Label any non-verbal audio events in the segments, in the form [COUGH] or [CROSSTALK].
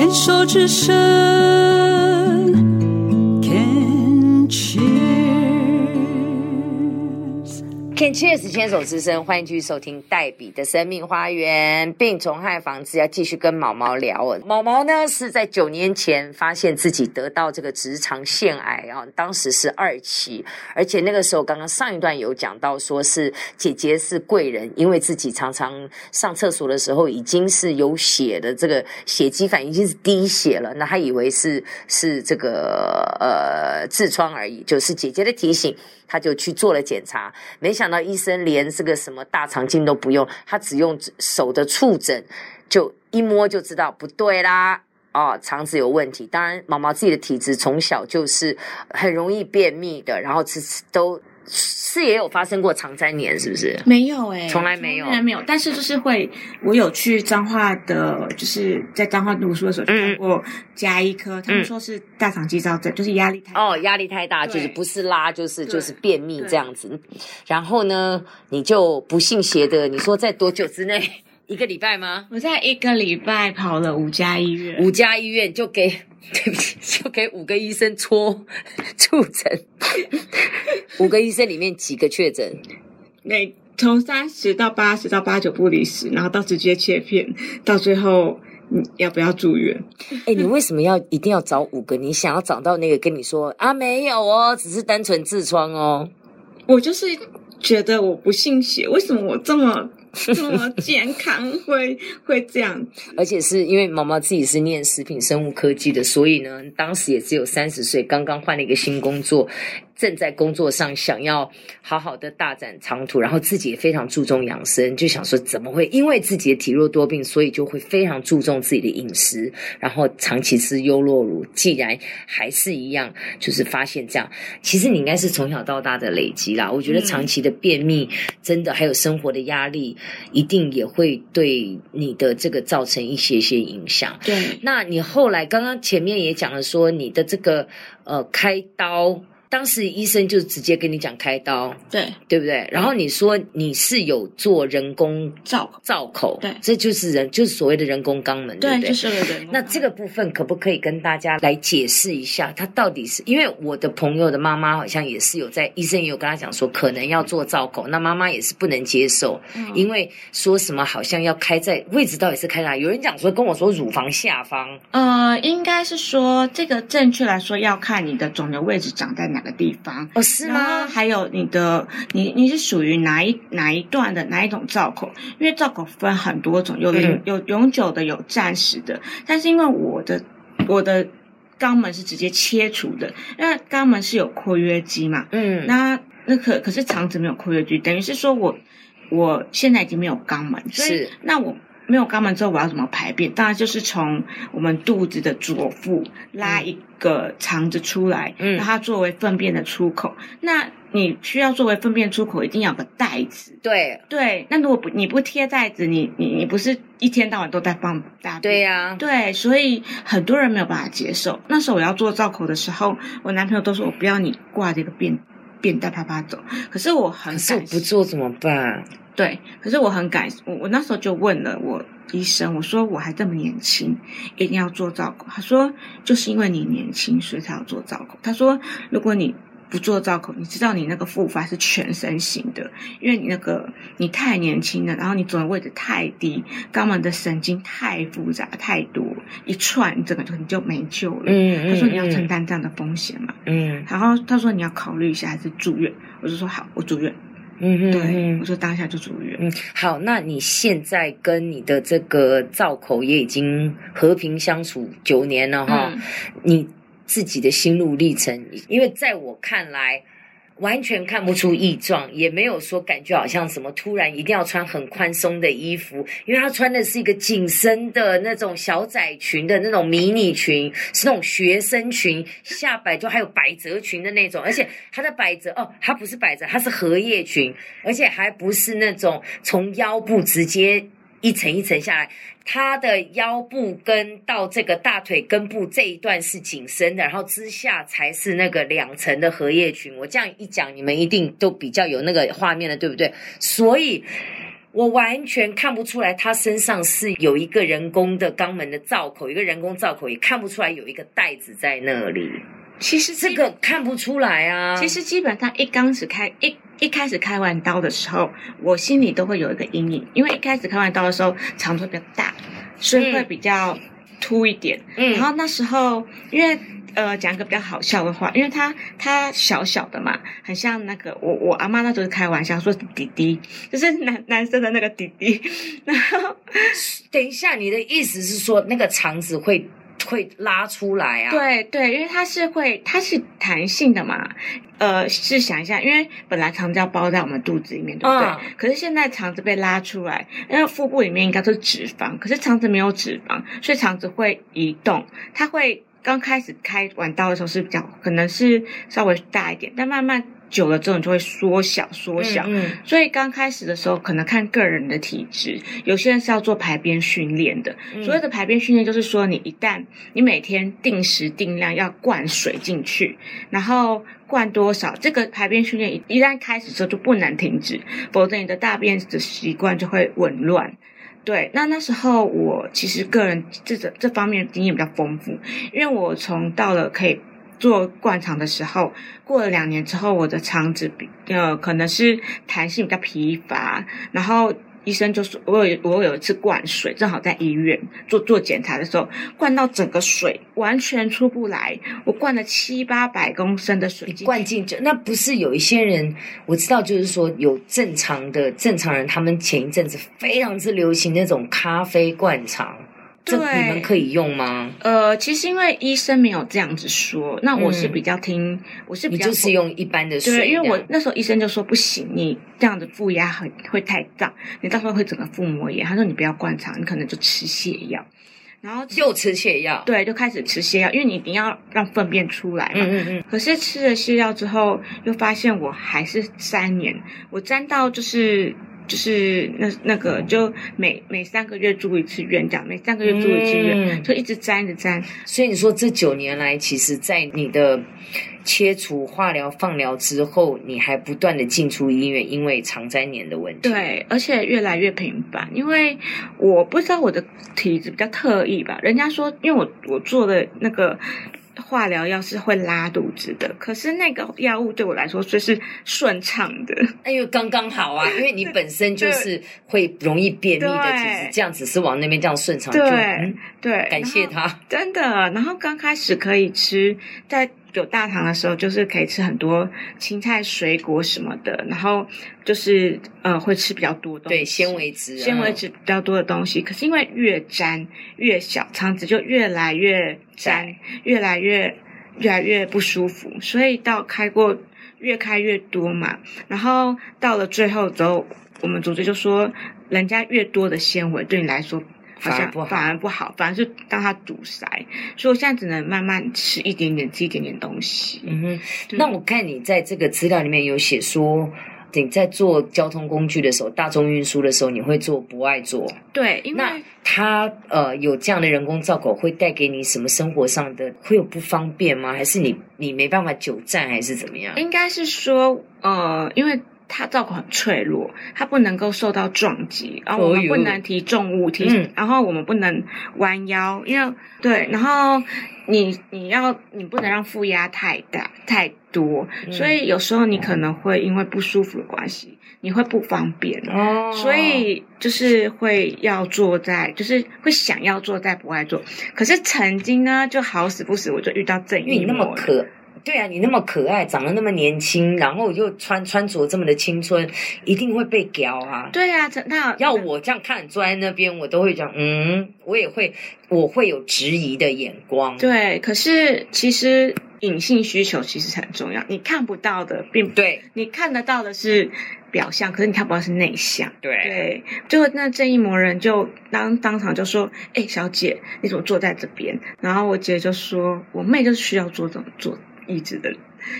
牵手之声。Can Cheers 牵手之声，欢迎继续收听黛比的生命花园病虫害防治，要继续跟毛毛聊。毛毛呢是在九年前发现自己得到这个直肠腺癌啊，当时是二期，而且那个时候刚刚上一段有讲到，说是姐姐是贵人，因为自己常常上厕所的时候已经是有血的，这个血肌反应已经是滴血了，那他以为是是这个呃痔疮而已，就是姐姐的提醒。他就去做了检查，没想到医生连这个什么大肠镜都不用，他只用手的触诊，就一摸就知道不对啦。哦，肠子有问题。当然，毛毛自己的体质从小就是很容易便秘的，然后吃吃都是也有发生过肠粘连，是不是？没有哎、从来没有从来没有。但是就是会，我有去彰化的，就是在彰化读书的时候就看过加医科，他们说是大肠肌躁症，就是压力太大。哦，压力太大，就是不是拉就是就是便秘对这样子。然后呢，你就不信邪的，你说在多久之内？[LAUGHS] 一个礼拜吗？我在一个礼拜跑了五家医院，五家医院就给，[LAUGHS] 对不起，就给五个医生戳触诊，五个医生里面几个确诊？每从三十到八十到八九不离十，然后到直接切片，到最后你要不要住院？哎，你为什么要一定要找五个？你想要找到那个跟你说啊，没有哦，只是单纯痔疮哦。我就是觉得我不信邪，为什么我这么这么健康会会这样？而且是因为毛毛自己是念食品生物科技的，所以呢，当时也只有三十岁，刚刚换了一个新工作，正在工作上想要好好的大展长途，然后自己也非常注重养生，就想说怎么会因为自己的体弱多病，所以就会非常注重自己的饮食，然后长期吃优酪乳。既然还是一样，就是发现这样，其实你应该是从小到大的累积啦。我觉得长期的便秘，真的还有生活的压力，一定也会对你的这个造成一些些影响。对，那你后来刚刚前面也讲了说你的这个呃开刀，当时医生就直接跟你讲开刀，对，对不对？然后你说你是有做人工造，造口，对这就是人就是所谓的人工肛门，对不对？就是。那这个部分可不可以跟大家来解释一下，他到底是因为我的朋友的妈妈好像也是有在医生也有跟他讲说可能要做造口，那妈妈也是不能接受，嗯因为说什么好像要开在位置到底是开哪？有人讲说跟我说乳房下方，呃，应该是说这个正确来说要看你的肿瘤位置长在哪个地方。哦是吗？还有你的，你你是属于哪一哪一段的哪一种造口？因为造口分很多种，有永、嗯有永久的，有暂时的。但是因为我的我的肛门是直接切除的，因为肛门是有括约肌嘛，嗯，那那可可是肠子没有括约肌，等于是说我我现在已经没有肛门，所以是那我没有肛门之后，我要怎么排便？当然就是从我们肚子的左腹拉一个肠子出来，嗯让它作为粪便的出口。那你需要作为粪便出口，一定要有个袋子。对对，那如果不你不贴袋子，你你你不是一天到晚都在放大便？对呀、对，所以很多人没有办法接受。那时候我要做造口的时候，我男朋友都说我不要你挂这个便便带啪啪走。可是我很可是我不做怎么办？对，可是我很感我我那时候就问了我医生，我说我还这么年轻，一定要做造口。他说就是因为你年轻，所以才要做造口。他说如果你不做造口，你知道你那个复发是全身型的，因为你那个你太年轻了，然后你肿的位置太低，肛门的神经太复杂太多，一串你整个就你就没救了。嗯他说你要承嗯担这样的风险嘛，嗯然后他说你要考虑一下还是住院，我就说好，我住院。嗯嗯对，嗯我就当下就住院。嗯，好，那你现在跟你的这个造口也已经和平相处九年了哈，嗯你自己的心路历程，因为在我看来。完全看不出异状，也没有说感觉好像什么突然一定要穿很宽松的衣服，因为他穿的是一个紧身的那种小窄裙的那种迷你裙，是那种学生裙，下摆就还有百褶裙的那种，而且它的百褶哦，它不是百褶，它是荷叶裙，而且还不是那种从腰部直接一层一层下来，它的腰部跟到这个大腿根部这一段是紧身的，然后之下才是那个两层的荷叶裙。我这样一讲，你们一定都比较有那个画面了，对不对？所以我完全看不出来他身上是有一个人工的肛门的造口，一个人工造口，也看不出来有一个袋子在那里。其实这个看不出来啊。其实基本上一刚始开一一开始开完刀的时候，我心里都会有一个阴影，因为一开始开完刀的时候肠子会比较大，所以会比较凸一点。嗯然后那时候因为。呃，讲一个比较好笑的话，因为他他小小的嘛，很像那个我我阿妈那时候开玩笑说弟弟，就是男男生的那个弟弟，[LAUGHS] 然后等一下，你的意思是说那个肠子会会拉出来啊？，对对，因为它是会，它是弹性的嘛。呃，试想一下，因为本来肠子要包在我们肚子里面，对不对？嗯可是现在肠子被拉出来，因为腹部里面应该都是脂肪，可是肠子没有脂肪，所以肠子会移动，它会刚开始开完刀的时候是比较可能是稍微大一点，但慢慢久了之后你就会缩小缩小。嗯所以刚开始的时候，可能看个人的体质，有些人是要做排便训练的。嗯所谓的排便训练，就是说你一旦你每天定时定量要灌水进去，然后灌多少，这个排便训练一一旦开始之后就不能停止，否则你的大便的习惯就会紊乱。对，那那时候我其实个人这这这方面经验比较丰富，因为我从到了可以做灌肠的时候，过了两年之后，我的肠子比呃可能是弹性比较疲乏，然后医生就说，我有我有一次灌水，正好在医院做做检查的时候，灌到整个水完全出不来，我灌了七八百公升的水。进灌进去，那不是有一些人我知道，就是说有正常的正常人，他们前一阵子非常之流行那种咖啡灌肠，这对你们可以用吗？呃，其实因为医生没有这样子说，那我是嗯比较听，我是比较你就是用一般的水因为我那时候医生就说不行，你这样子负压很会太胀，你到时候会整个腹膜炎。他说你不要灌肠，你可能就吃泻药，然后就吃泻药，对就开始吃泻药，因为你一定要让粪便出来嘛。嗯嗯嗯，可是吃了泻药之后，又发现我还是三年，我粘到就是就是那那个就每每三个月住一次院这样，每三个月住一次院，嗯就一直粘着粘。所以你说这九年来，其实，在你的切除、化疗、放疗之后，你还不断的进出医院，因为肠粘连的问题。，对，而且越来越频繁，因为我不知道我的体质比较特异吧。人家说，因为我我做的那个化疗药是会拉肚子的，可是那个药物对我来说就是顺畅的。哎呦，刚刚好啊，因为你本身就是会容易便秘的体质，对这样子是往那边这样顺畅，就对、嗯，对，感谢然后他。真的，然后刚开始可以吃，在有大肠的时候，就是可以吃很多青菜、水果什么的，然后就是呃会吃比较多东西，对，纤维质，纤维质比较多的东西。可是因为越粘越小，肠子就越来越粘，越来越越来越不舒服，所以到开过越开越多嘛，然后到了最后之后，我们组织就说，人家越多的纤维对你来说。好像反而不好反而不好，反而是让它堵塞，所以我现在只能慢慢吃一点点，吃一点点东西。嗯哼，那我看你在这个资料里面有写说，你在做交通工具的时候，大众运输的时候，你会做不爱做。对，因为那它呃有这样的人工造口，会带给你什么生活上的会有不方便吗？还是你你没办法久站，还是怎么样？应该是说，呃，因为它造口很脆弱，它不能够受到撞击，然后我们不能提重物，提，嗯然后我们不能弯腰，因为对，然后你你要你不能让负压太大太多，嗯所以有时候你可能会因为不舒服的关系，你会不方便。哦所以就是会要坐在，就是会想要坐在不爱坐。可是曾经呢，就好死不死，我就遇到正因为你那。么可。对啊，你那么可爱，长得那么年轻，然后又穿穿着这么的青春，一定会被屌啊！对啊，那要我这样看坐在那边，我都会讲，嗯，我也会，我会有质疑的眼光。对，可是其实隐性需求其实很重要，你看不到的并不，对你看得到的是表象，可是你看不到是内向。对对，就那正义魔人就当当场就说：“哎、小姐，你怎么坐在这边？”然后我姐就说：“我妹就是需要坐这种坐一直的。”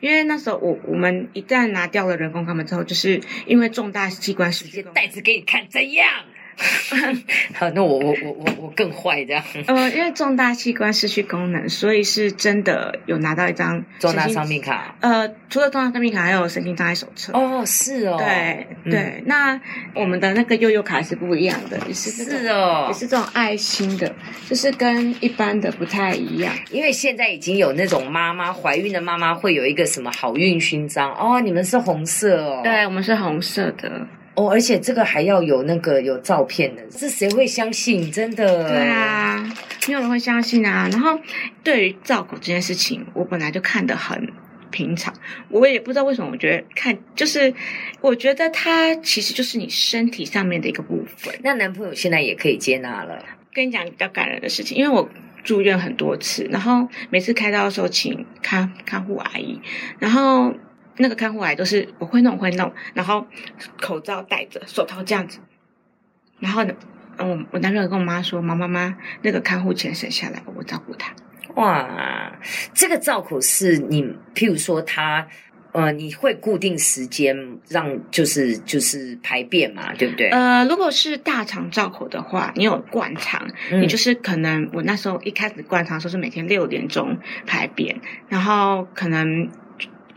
因为那时候我我们一旦拿掉了人工肛门之后，就是因为重大器官失去直接袋子给你看，怎样？[LAUGHS] 好，那我我我我我更坏这样。呃，因为重大器官失去功能，所以是真的有拿到一张重大神经伤病卡。呃，除了重大伤病卡，还有神经障碍手册。哦，是哦，对嗯对，那我们的那个悠悠卡是不一样的，也是是哦也是这种爱心的，就是跟一般的不太一样。因为现在已经有那种妈妈怀孕的妈妈会有一个什么好运勋章哦，你们是红色哦，对，我们是红色的。哦，而且这个还要有那个有照片的，是谁会相信？真的，对，啊，没有人会相信啊。然后对于照顾这件事情，我本来就看得很平常，我也不知道为什么，我觉得看就是，我觉得它其实就是你身体上面的一个部分。那男朋友现在也可以接纳了，跟你讲比较感人的事情，因为我住院很多次，然后每次开刀的时候请看看护阿姨，然后那个看护阿姨都是我会弄会弄，然后口罩戴着，手套这样子，然后呢，我我男朋友跟我妈说，妈妈妈那个看护钱省下来，我照顾他。哇，这个照口是你，譬如说他。呃，你会固定时间让就是就是排便嘛，对不对？呃，如果是大肠照口的话，你有灌肠，嗯你就是可能我那时候一开始灌肠的时候是每天六点钟排便，然后可能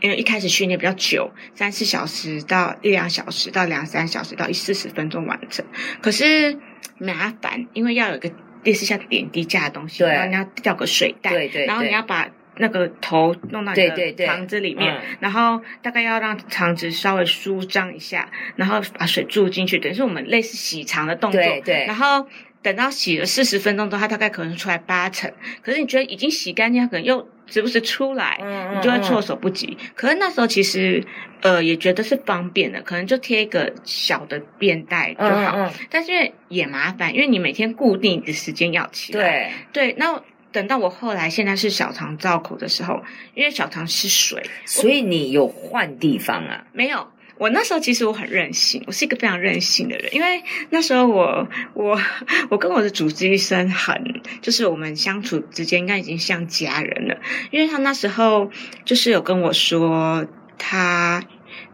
因为一开始训练比较久，三四小时到一两小时到两三小时到一四十分钟完成，可是麻烦，因为要有一个类似像点滴架的东西，对然后你要吊个水袋，对对然后你要把。那个头弄到你的肠子里面，嗯然后大概要让肠子稍微舒张一下，然后把水注进去，等于是我们类似洗肠的动作。对对然后等到洗了四十分钟之后，它大概可能出来八成，可是你觉得已经洗干净，它可能又时不时出来，嗯你就会措手不及。可是那时候其实呃也觉得是方便的，可能就贴一个小的便袋就好。但是因为也麻烦，因为你每天固定的时间要起来。对，对，那。等到我后来现在是小肠造口的时候，因为小肠是水，所以你有换地方啊？没有，我那时候其实我很任性，我是一个非常任性的人，因为那时候我我 [LAUGHS] 我跟我的主治医生很，就是我们相处之间应该已经像家人了，因为他那时候就是有跟我说他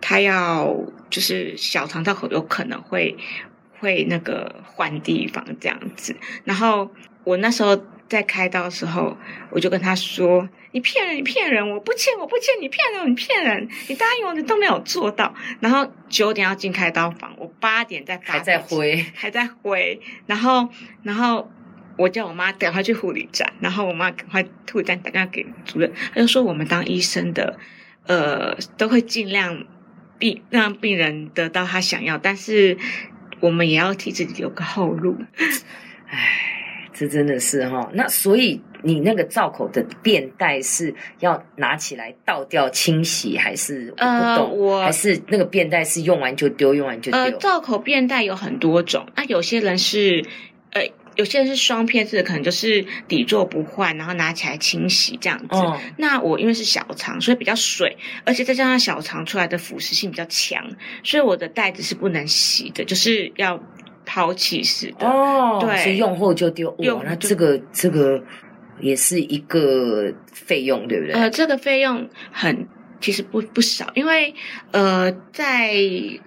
他要就是小肠道口有可能会会那个换地方这样子，然后我那时候在开刀的时候，我就跟他说：“你骗人，你骗人！我不欠，我不欠，你骗人，你骗人！你答应我，的都没有做到。”然后九点要进开刀房，我八点在发还在回，还在回，然后然后我叫我妈赶快去护理站，然后我妈赶快护理站打电话给主任，她就说我们当医生的，呃，都会尽量病让病人得到他想要，但是我们也要替自己留个后路。唉，这真的是哈、那所以你那个造口的便袋是要拿起来倒掉清洗，还是我不呃懂？我还是那个便袋是用完就丢，用完就丢？呃，造口便袋有很多种，那，有些人是呃。有些人是双片式的，可能就是底座不换，然后拿起来清洗这样子。嗯那我因为是小肠，所以比较水，而且再加上小肠出来的腐蚀性比较强，所以我的袋子是不能洗的，就是要抛弃式的。哦，对是用后就丢。哇用，那这个这个也是一个费用，对不对？呃，这个费用很其实不不少，因为呃，在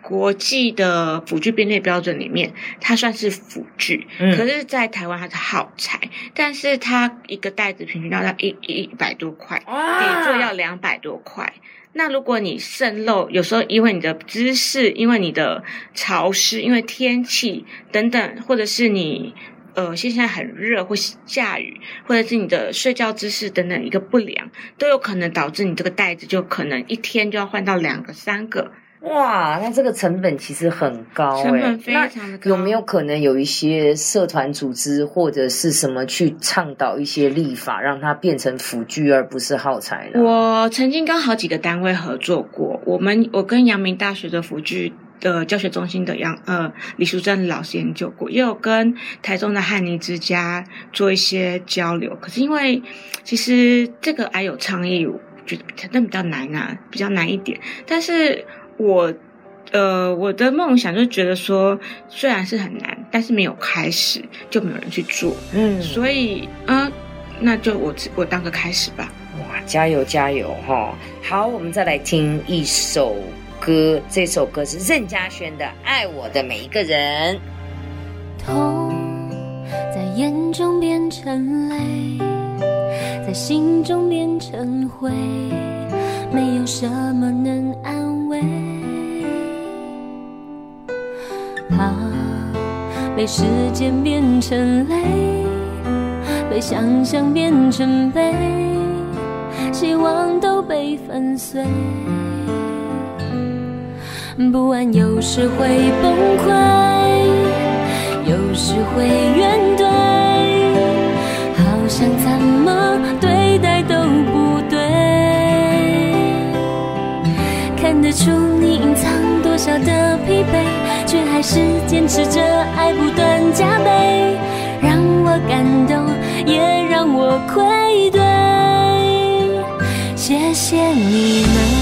国际的辅具编列标准里面，它算是辅具，嗯可是，在台湾它是耗材，但是它一个袋子平均要到一一百多块，哇底座要两百多块。那如果你渗漏，有时候因为你的姿势，因为你的潮湿，因为天气等等，或者是你呃现在很热或下雨，或者是你的睡觉姿势等等一个不良，都有可能导致你这个袋子就可能一天就要换到两个、三个。哇，那这个成本其实很高、欸，成本非常的高有没有可能有一些社团组织或者是什么去倡导一些立法，让它变成辅具而不是耗材呢？我曾经跟好几个单位合作过，我们我跟阳明大学的辅具的教学中心的杨呃李淑珍老师研究过，也有跟台中的汉尼之家做一些交流。可是因为其实这个还有倡议，我觉得可能比较难啊，比较难一点。但是我呃我的梦想就是觉得说，虽然是很难，但是没有开始就没有人去做，嗯，所以啊、那就我我当个开始吧。哇，加油加油哈！好，我们再来听一首歌，这首歌是任嘉萱的《爱我的每一个人》。痛在眼中变成泪，在心中变成灰，没有什么能安慰。怕被时间变成泪，被想象变成悲，希望都被粉碎。不安有时会崩溃，有时会怨怼，好像怎么对待都不对。看得出你隐藏多少的疲惫，却还是坚持着爱不断加倍，让我感动，也让我愧对。谢谢你们。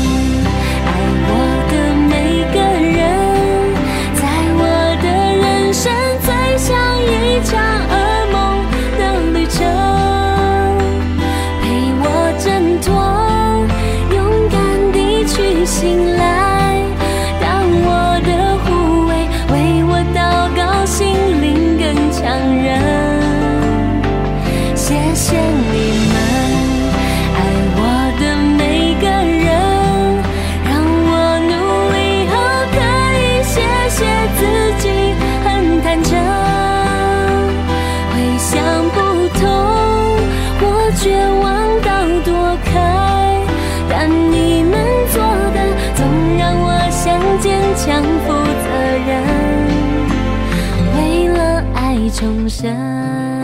重生。